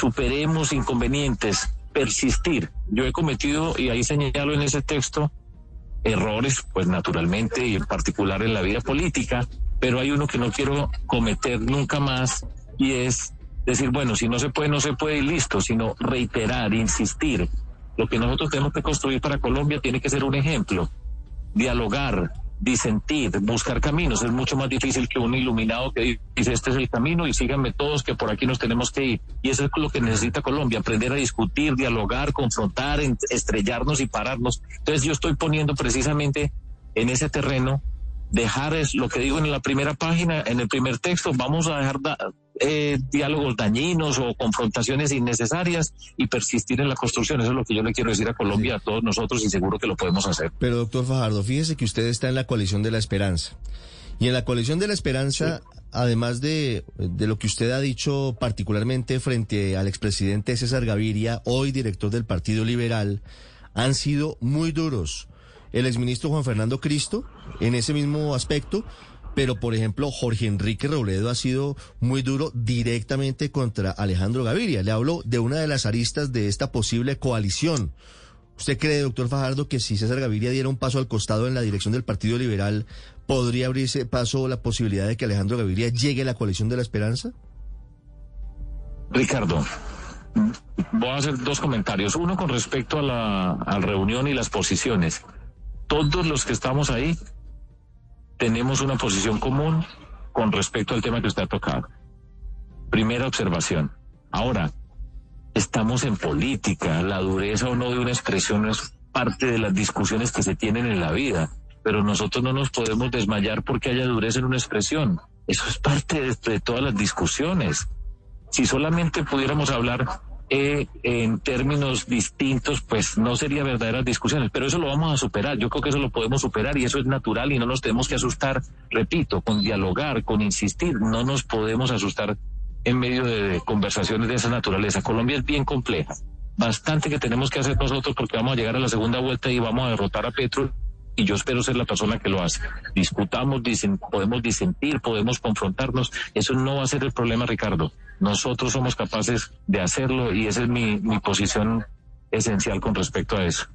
superemos inconvenientes, persistir. Yo he cometido, y ahí señalo en ese texto, errores, pues naturalmente, y en particular en la vida política, pero hay uno que no quiero cometer nunca más, y es decir, bueno, si no se puede, no se puede y listo, sino reiterar, insistir. Lo que nosotros tenemos que construir para Colombia tiene que ser un ejemplo, dialogar, disentir, buscar caminos. Es mucho más difícil que un iluminado que dice este es el camino y síganme todos que por aquí nos tenemos que ir. Y eso es lo que necesita Colombia, aprender a discutir, dialogar, confrontar, estrellarnos y pararnos. Entonces yo estoy poniendo precisamente en ese terreno dejar es lo que digo en la primera página, en el primer texto, vamos a dejar eh, diálogos dañinos o confrontaciones innecesarias y persistir en la construcción. Eso es lo que yo le quiero decir a Colombia, a todos nosotros, y seguro que lo podemos hacer. Pero, doctor Fajardo, fíjese que usted está en la coalición de la esperanza. Y en la coalición de la esperanza, además de, de lo que usted ha dicho particularmente frente al expresidente César Gaviria, hoy director del Partido Liberal, han sido muy duros. El exministro Juan Fernando Cristo, en ese mismo aspecto, pero por ejemplo Jorge Enrique Robledo ha sido muy duro directamente contra Alejandro Gaviria. Le hablo de una de las aristas de esta posible coalición. ¿Usted cree, doctor Fajardo, que si César Gaviria diera un paso al costado en la dirección del Partido Liberal, podría abrirse paso la posibilidad de que Alejandro Gaviria llegue a la coalición de la esperanza? Ricardo, voy a hacer dos comentarios. Uno con respecto a la, a la reunión y las posiciones. Todos los que estamos ahí tenemos una posición común con respecto al tema que usted ha tocado. Primera observación. Ahora, estamos en política, la dureza o no de una expresión es parte de las discusiones que se tienen en la vida, pero nosotros no nos podemos desmayar porque haya dureza en una expresión. Eso es parte de, de todas las discusiones. Si solamente pudiéramos hablar eh, en términos distintos, pues no sería verdaderas discusiones, pero eso lo vamos a superar. Yo creo que eso lo podemos superar y eso es natural y no nos tenemos que asustar, repito, con dialogar, con insistir, no nos podemos asustar en medio de conversaciones de esa naturaleza. Colombia es bien compleja, bastante que tenemos que hacer nosotros porque vamos a llegar a la segunda vuelta y vamos a derrotar a Petro y yo espero ser la persona que lo hace. Discutamos, podemos disentir, podemos confrontarnos. Eso no va a ser el problema, Ricardo. Nosotros somos capaces de hacerlo y esa es mi, mi posición esencial con respecto a eso.